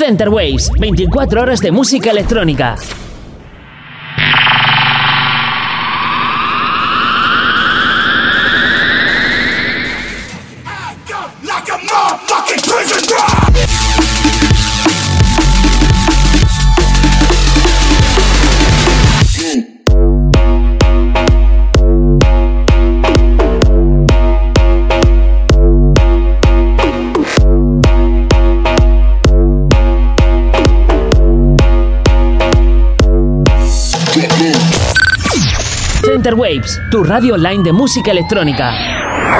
Center Waves, 24 horas de música electrónica. Waves, tu radio online de música electrónica.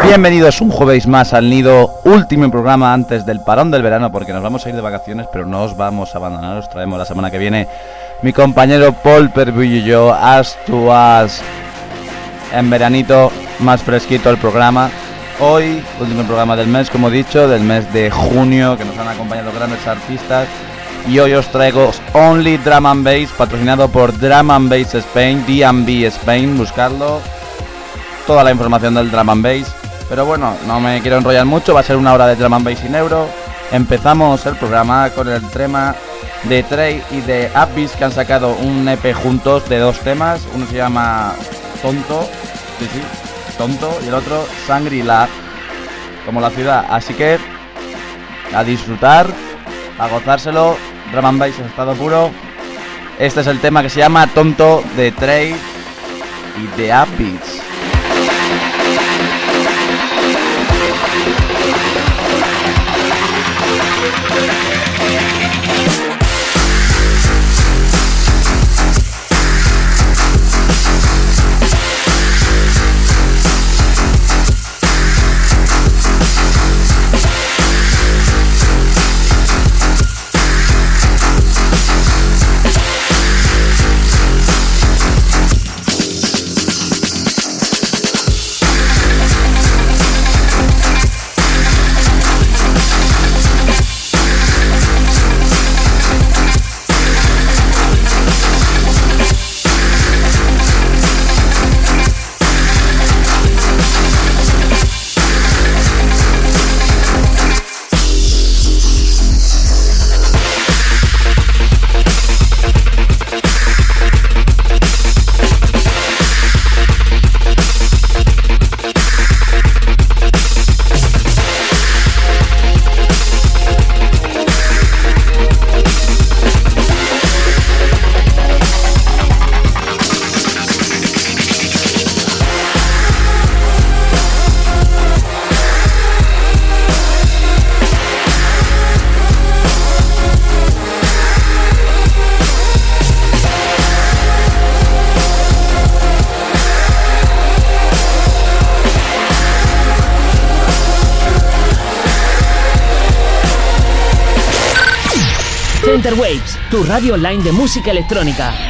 Bienvenidos un jueves más al Nido, último programa antes del parón del verano, porque nos vamos a ir de vacaciones, pero no os vamos a abandonar, os traemos la semana que viene mi compañero Paul Perbillo y yo, As, en veranito, más fresquito el programa. Hoy, último programa del mes, como he dicho, del mes de junio, que nos han acompañado grandes artistas. Y hoy os traigo Only Drum and patrocinado por Drum and Spain, DB Spain, buscarlo. Toda la información del Drum and. Pero bueno, no me quiero enrollar mucho, va a ser una hora de Drum and Bass sin euro. Empezamos el programa con el tema de Trey y de Abyss que han sacado un EP juntos de dos temas. Uno se llama Tonto, sí, sí, Tonto, y el otro Shangri-La, como la ciudad. Así que a disfrutar, a gozárselo. Drum and Bass en estado puro. Este es el tema que se llama Tonto de Trey y de Abyss. Online de música electrónica.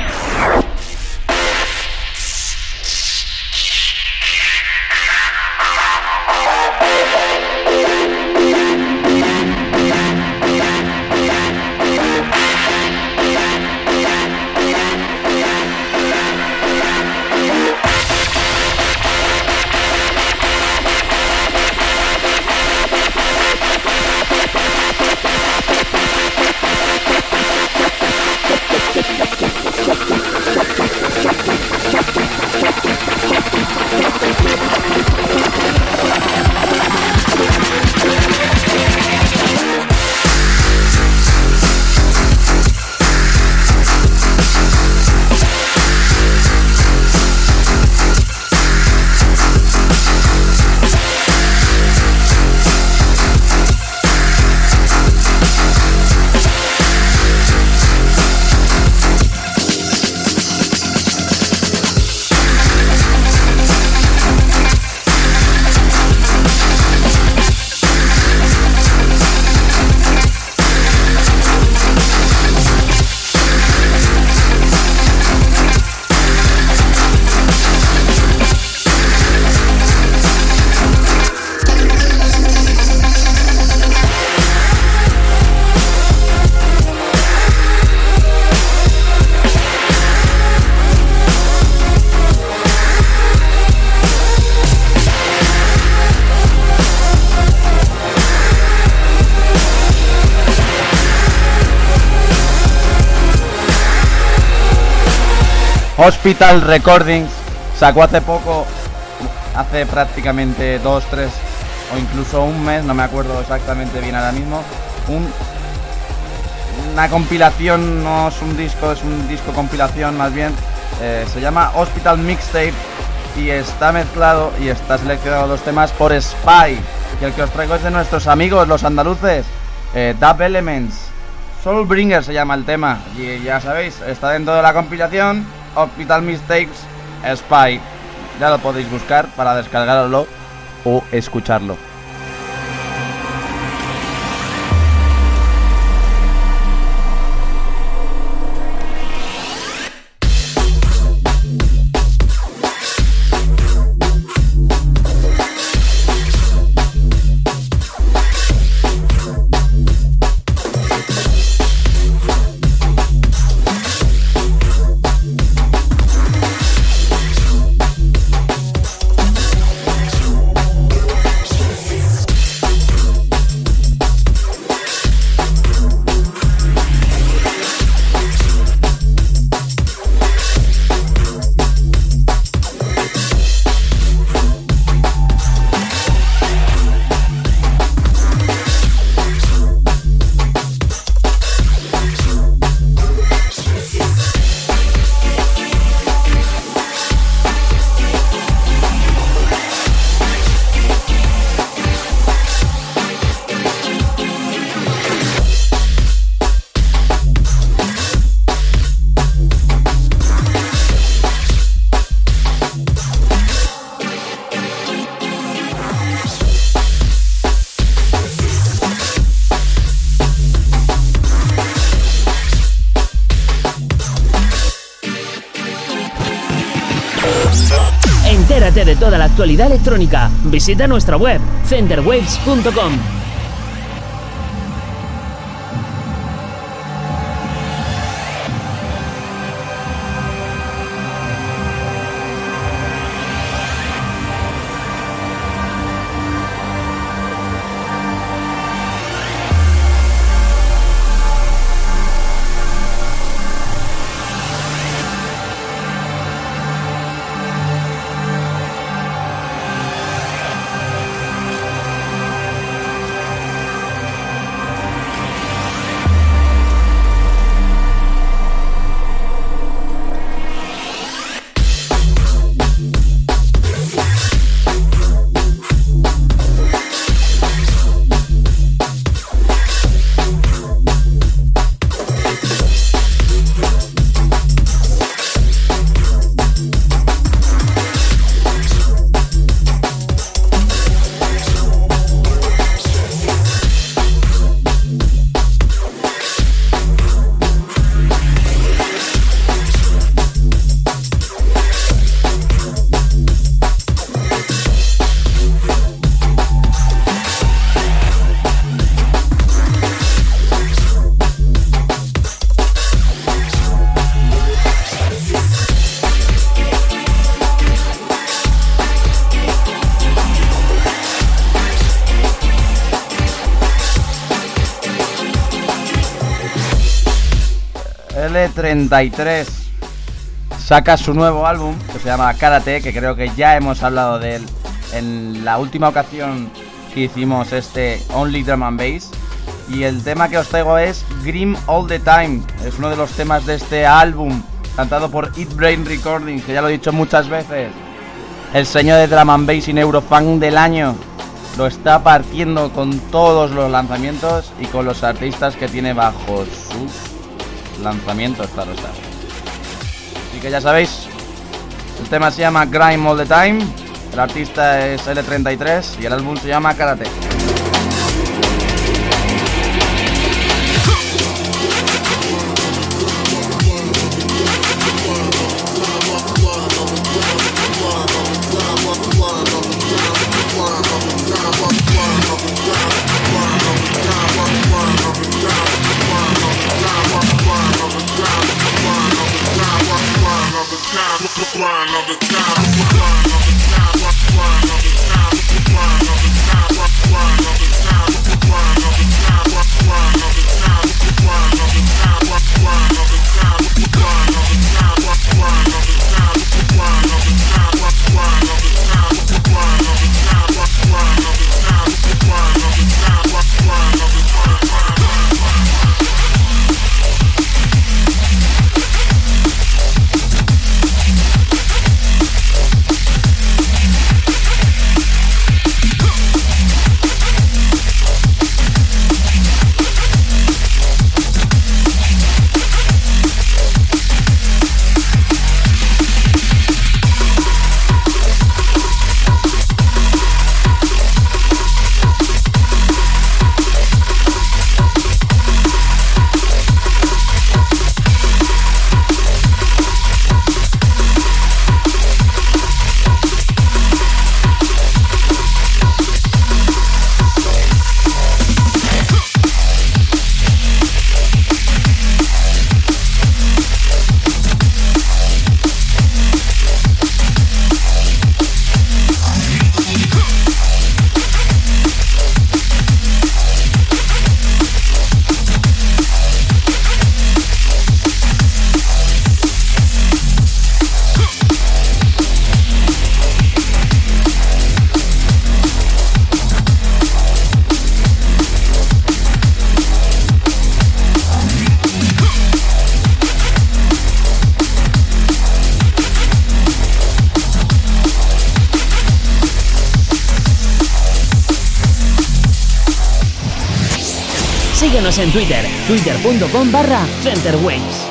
Hospital Recordings sacó hace poco, hace prácticamente dos, tres o incluso un mes, no me acuerdo exactamente bien ahora mismo, un, una compilación, no es un disco, es un disco compilación más bien, eh, se llama Hospital Mixtape y está mezclado y está seleccionado los temas por Spy. Y el que os traigo es de nuestros amigos, los andaluces, eh, Dub Elements. Soulbringer se llama el tema. Y ya sabéis, está dentro de la compilación Hospital Mistakes Spy. Ya lo podéis buscar para descargarlo o escucharlo. Actualidad electrónica, visita nuestra web centerwaves.com. L33 saca su nuevo álbum que se llama Karate, que creo que ya hemos hablado de él en la última ocasión que hicimos este Only Drum and Bass. Y el tema que os traigo es Grim All the Time. Es uno de los temas de este álbum, cantado por Eat Brain Recordings, que ya lo he dicho muchas veces. El señor de Drum and Bass y Neurofan del año. Lo está partiendo con todos los lanzamientos y con los artistas que tiene bajo su lanzamiento esta rosa. Así que ya sabéis, el tema se llama Grime All the Time, el artista es L33 y el álbum se llama Karate. En Twitter, twitter.com barra centerwaves.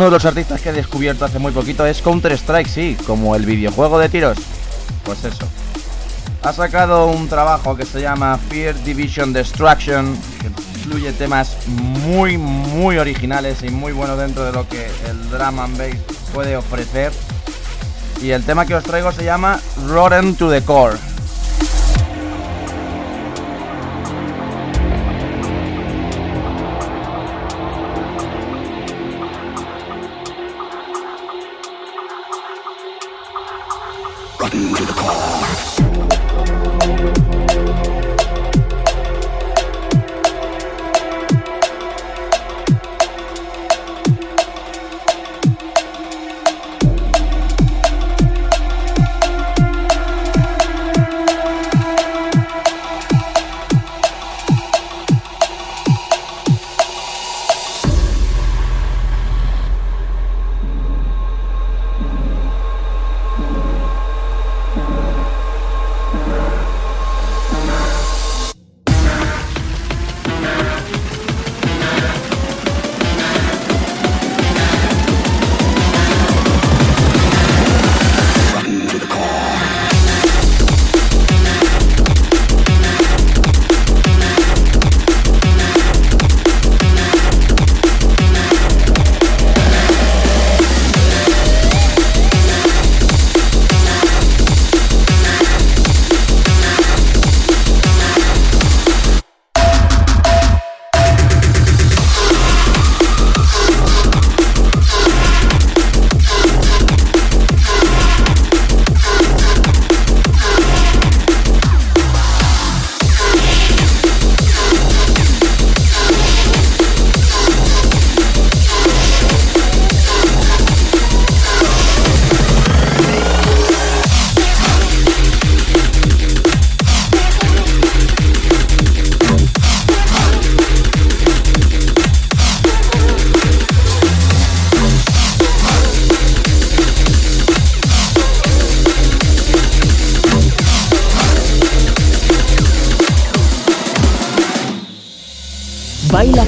Uno de los artistas que he descubierto hace muy poquito es Counter-Strike, sí, como el videojuego de tiros. Pues eso. Ha sacado un trabajo que se llama Fear Division Destruction, que incluye temas muy, muy originales y muy buenos dentro de lo que el drum and bass puede ofrecer. Y el tema que os traigo se llama Rotten to the Core. Button to the call.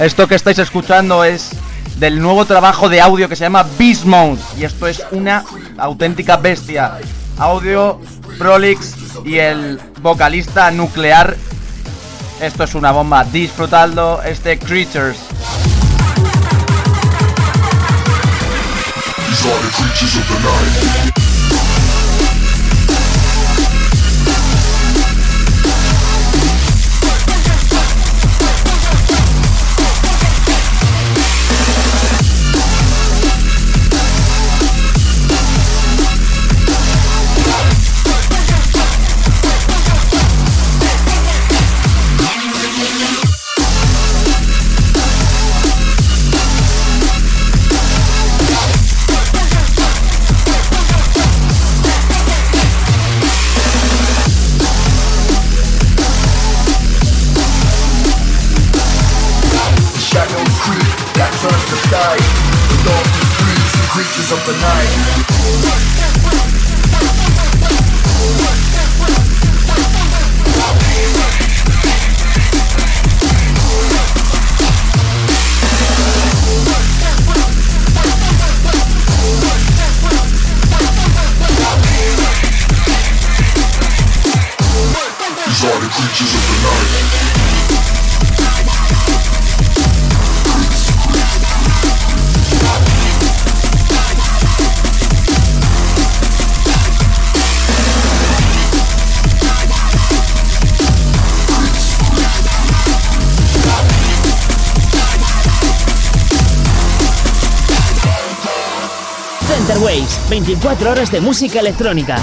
Esto que estáis escuchando es del nuevo trabajo de audio que se llama Beast Y esto es una auténtica bestia. Audio, Prolix y el vocalista nuclear esto es una bomba. Disfrutando este Creatures. of the night. Waves, 24 horas de música electrónica.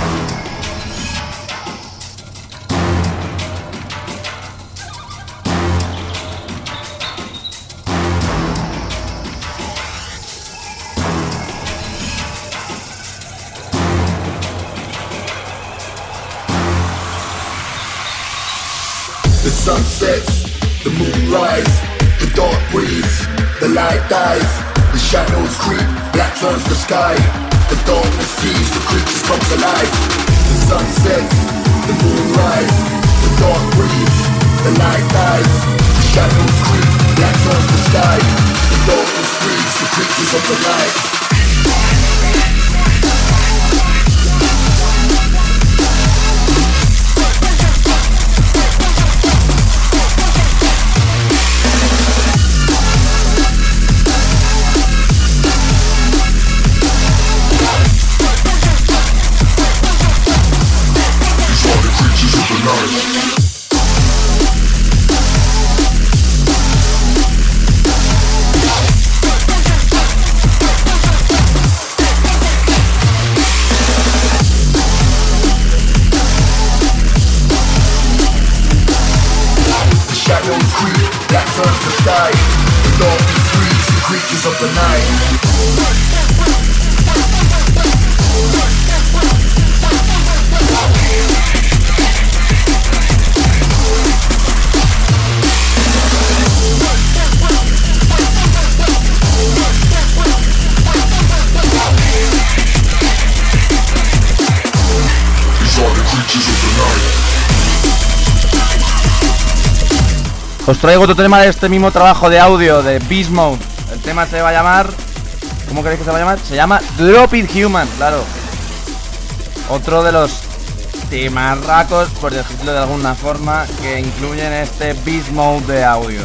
The sun sets, the moon rises, the dark breathes, the light dies, the shadows creep, black turns the sky. Os traigo otro tema de este mismo trabajo de audio de Bismo. El tema se va a llamar. ¿Cómo creéis que se va a llamar? Se llama Drop It Human, claro. Otro de los temarracos, por decirlo de alguna forma, que incluyen este Beast Mode de audio.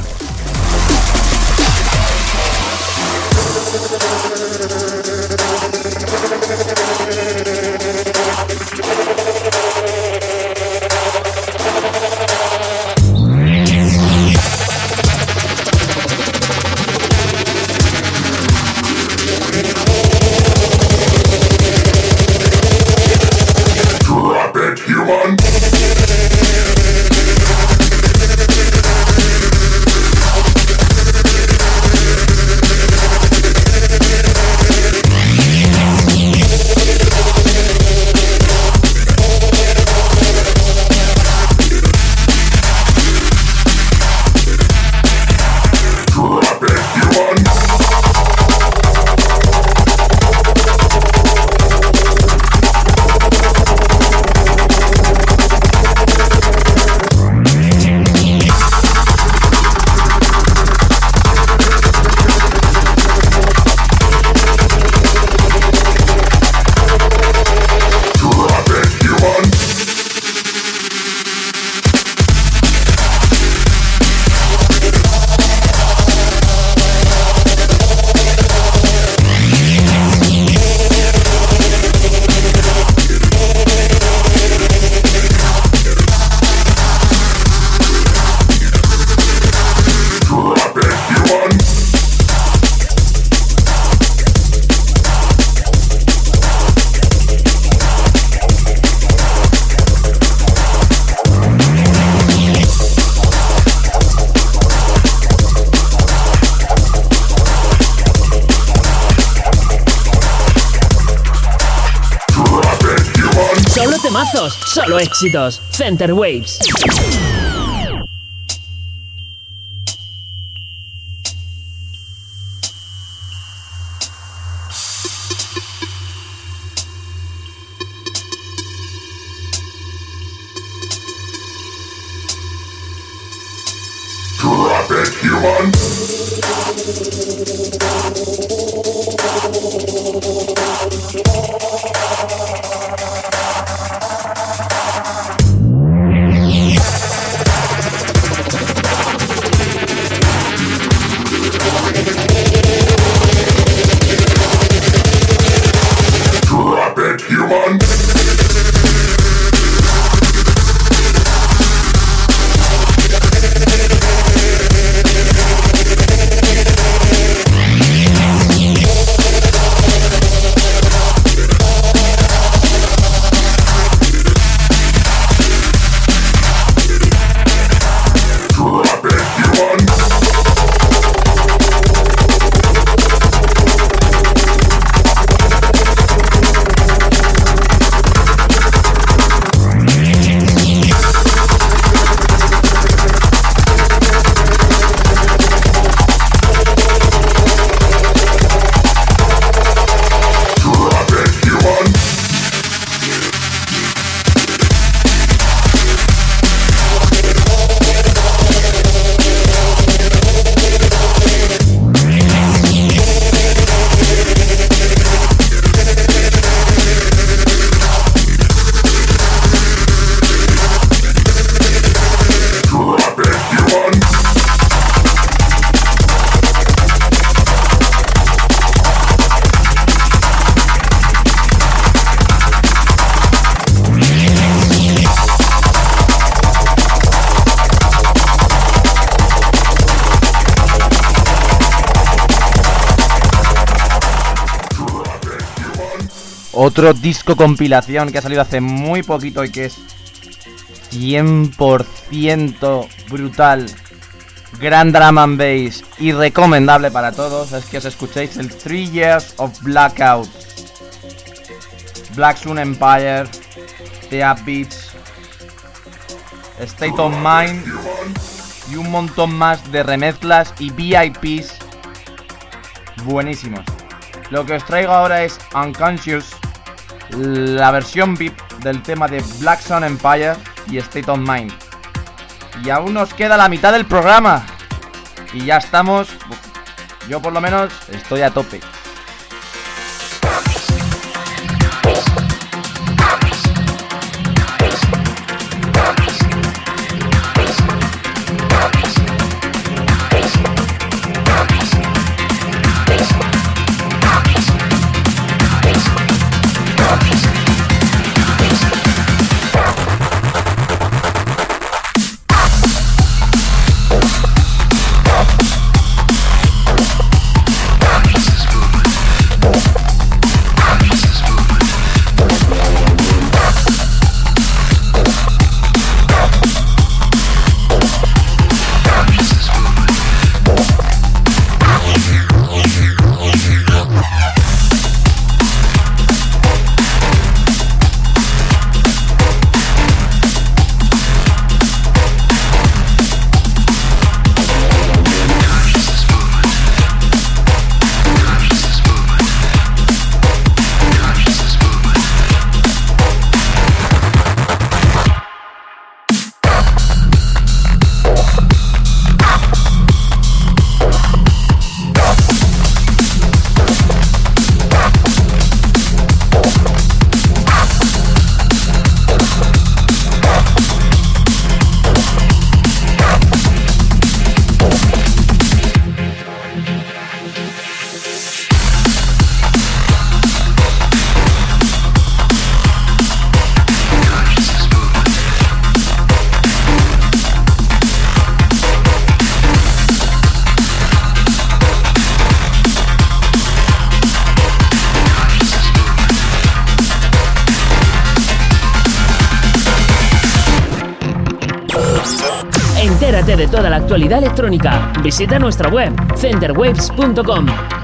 Éxitos. Center Waves. Otro disco compilación que ha salido hace muy poquito y que es 100% brutal, gran drama and bass y recomendable para todos es que os escuchéis el 3 Years of Blackout, Black Sun Empire, The Beats, State of Mind y un montón más de remezclas y VIPs buenísimos. Lo que os traigo ahora es Unconscious la versión VIP del tema de Black Sun Empire y State of Mind. Y aún nos queda la mitad del programa. Y ya estamos. Yo por lo menos estoy a tope. Toda la actualidad electrónica. Visita nuestra web centerwaves.com.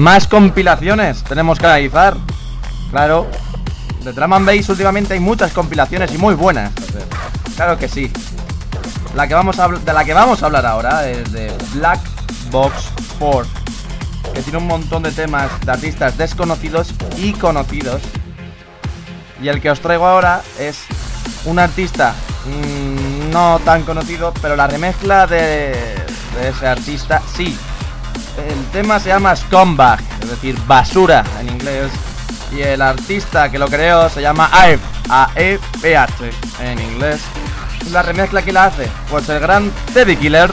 Más compilaciones tenemos que analizar. Claro, de Drum and últimamente hay muchas compilaciones y muy buenas. Claro que sí. La que vamos a, de la que vamos a hablar ahora es de Black Box 4, que tiene un montón de temas de artistas desconocidos y conocidos. Y el que os traigo ahora es un artista mmm, no tan conocido, pero la remezcla de ese artista sí. El tema se llama Scumbag, es decir, basura en inglés. Y el artista que lo creó se llama Aep, A-E-P-H en inglés. La remezcla que la hace, pues el gran Teddy Killer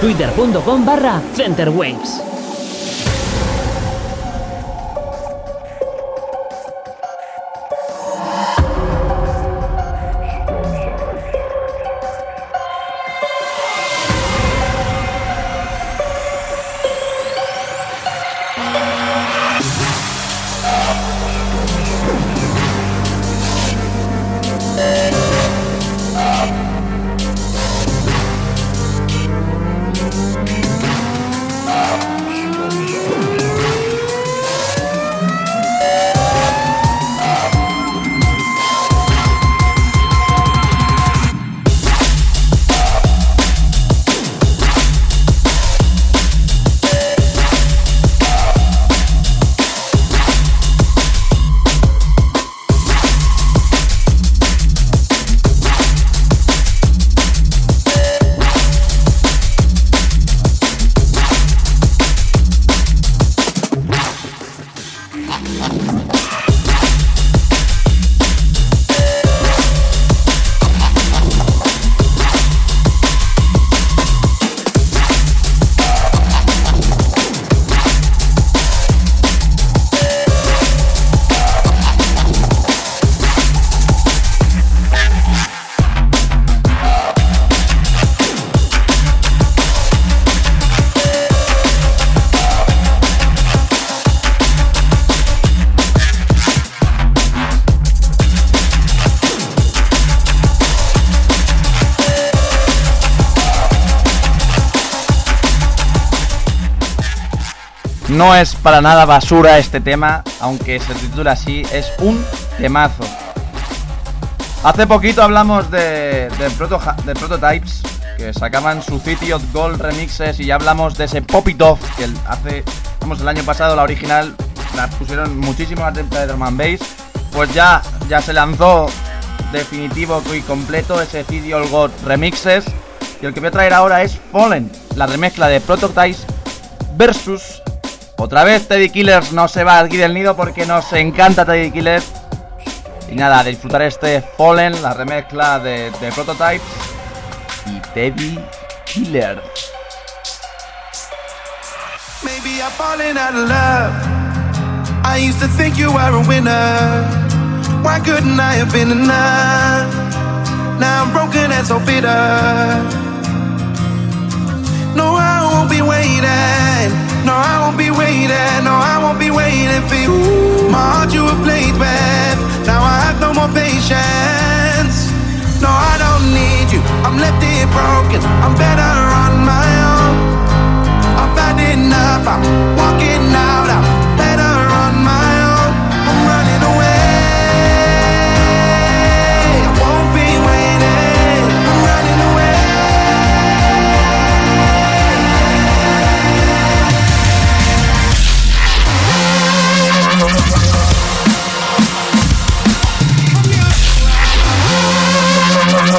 twitter.com barra centerwaves. No es para nada basura este tema, aunque se titula así, es un temazo. Hace poquito hablamos de, de, Prototypes, que sacaban su City of Gold remixes y ya hablamos de ese Pop It Off que hace, vamos, el año pasado la original la pusieron muchísimo a de drum and bass, pues ya, ya se lanzó definitivo y completo ese City of Gold remixes y el que voy a traer ahora es Fallen, la remezcla de Prototypes versus otra vez Teddy Killers no se va aquí del nido porque nos encanta Teddy Killers. Y nada, disfrutar este Fallen, la remezcla de, de Prototypes y Teddy Killer. Maybe I'm falling out of love. I used to think you were a winner. Why couldn't I have been enough? Now I'm broken and so bitter. No, I won't be waiting. No, I won't be waiting. No, I won't be waiting for you. My heart you have played with. Now I have no more patience. No, I don't need you. I'm left here broken. I'm better on my own. I've had enough. I'm walking out.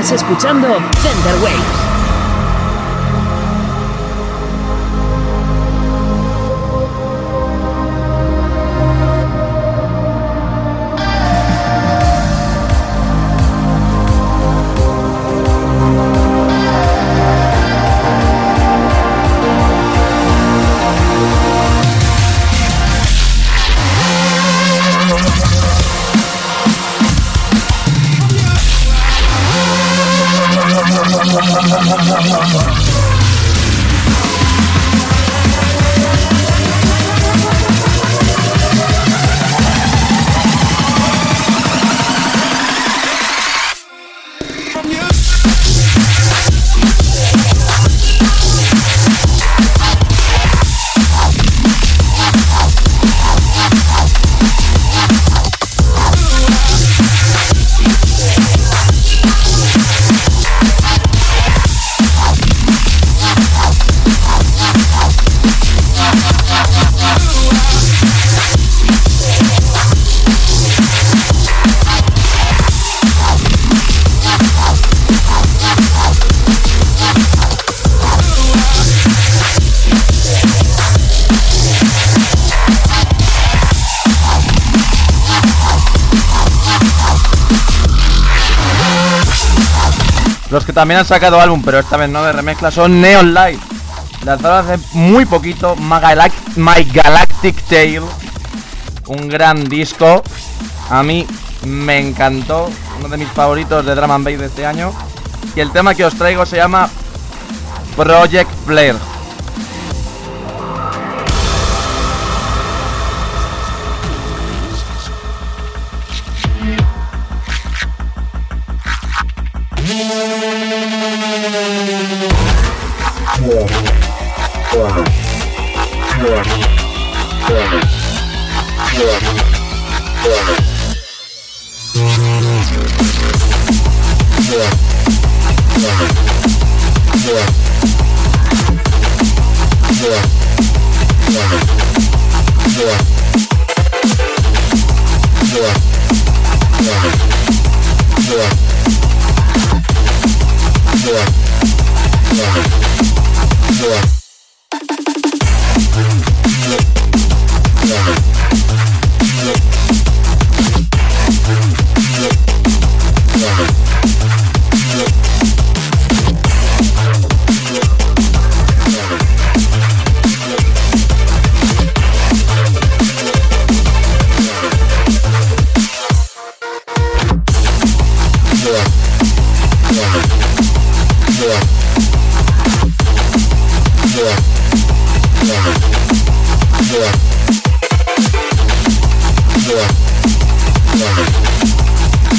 Estás escuchando Thunder Waves. Los que también han sacado álbum, pero esta vez no de remezcla, son Neon Light. Lanzaron hace muy poquito My, Galac- My Galactic Tale. Un gran disco. A mí me encantó. Uno de mis favoritos de Drum and Bass de este año. Y el tema que os traigo se llama Project Flare.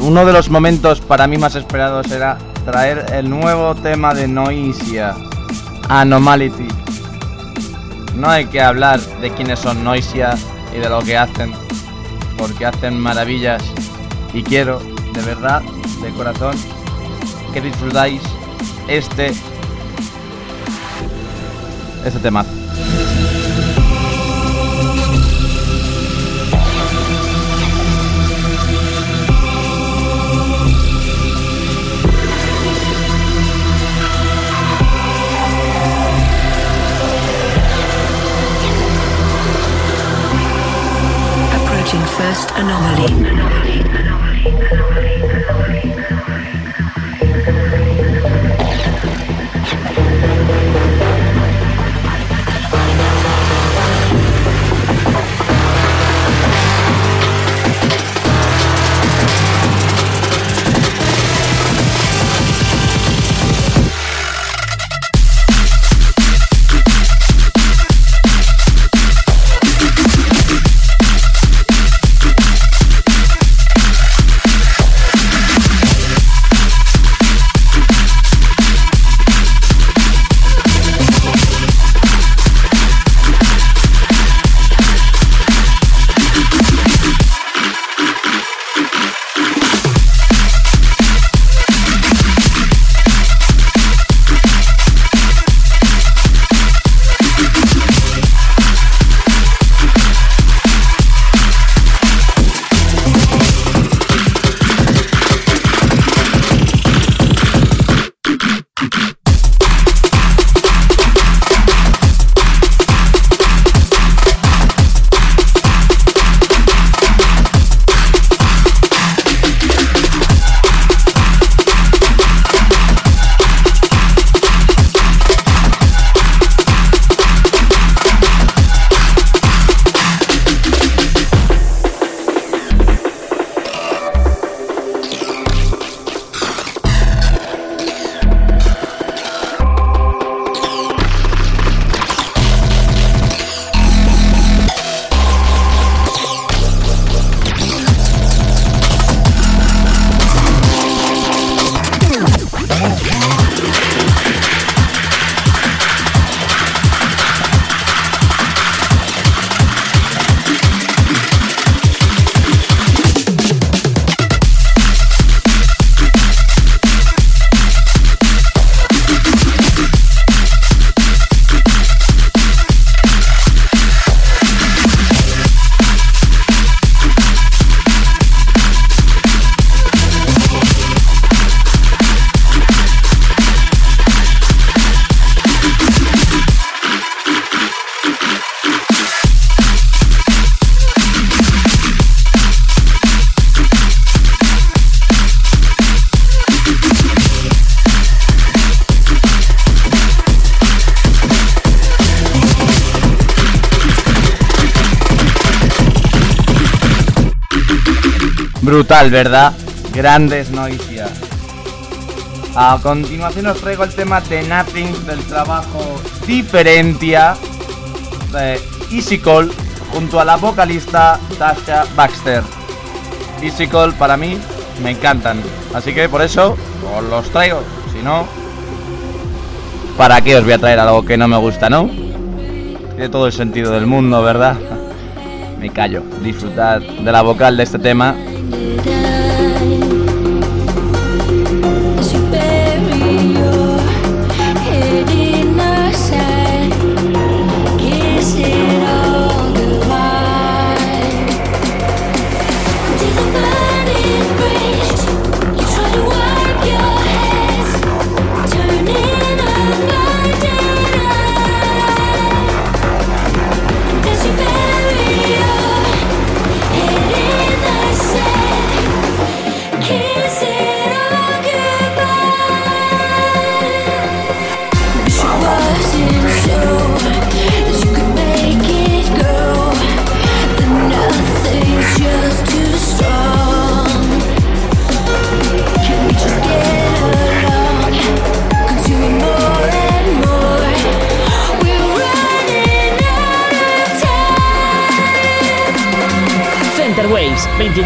uno de los momentos para mí más esperados era traer el nuevo tema de Noisia, Anomality. No hay que hablar de quiénes son Noisia y de lo que hacen, porque hacen maravillas y quiero, de verdad, de corazón, que disfrutáis este este tema. first anomaly. anomaly, anomaly, anomaly Brutal, ¿verdad? Grandes noticias. A continuación os traigo el tema de Nothing del trabajo Diferencia de Easy Call junto a la vocalista Tasha Baxter. Easy Call para mí me encantan, así que por eso os los traigo. Si no, ¿para qué os voy a traer algo que no me gusta, no? Tiene todo el sentido del mundo, ¿verdad? Me callo. Disfrutad de la vocal de este tema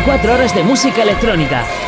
24 horas de música electrónica.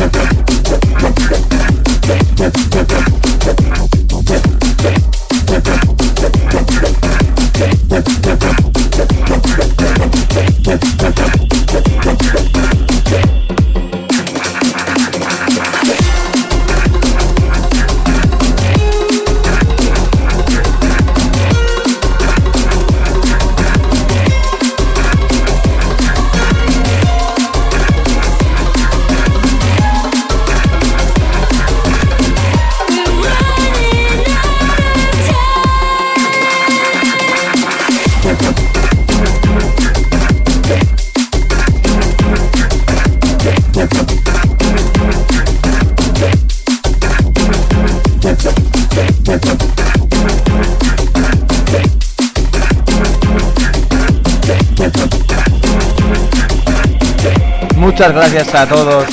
Muchas gracias a todos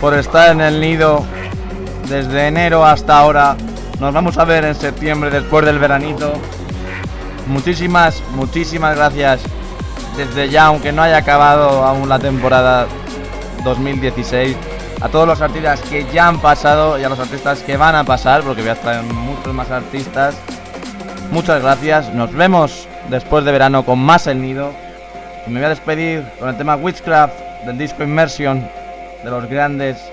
por estar en el nido desde enero hasta ahora. Nos vamos a ver en septiembre después del veranito. Muchísimas, muchísimas gracias desde ya, aunque no haya acabado aún la temporada 2016, a todos los artistas que ya han pasado y a los artistas que van a pasar, porque voy a traer muchos más artistas. Muchas gracias, nos vemos después de verano con más El Nido. Me voy a despedir con el tema Witchcraft del disco Immersion de los grandes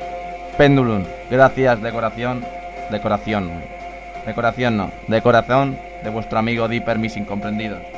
Pendulum. Gracias, decoración, decoración, decoración no, de corazón de vuestro amigo Dipper Mis Incomprendidos.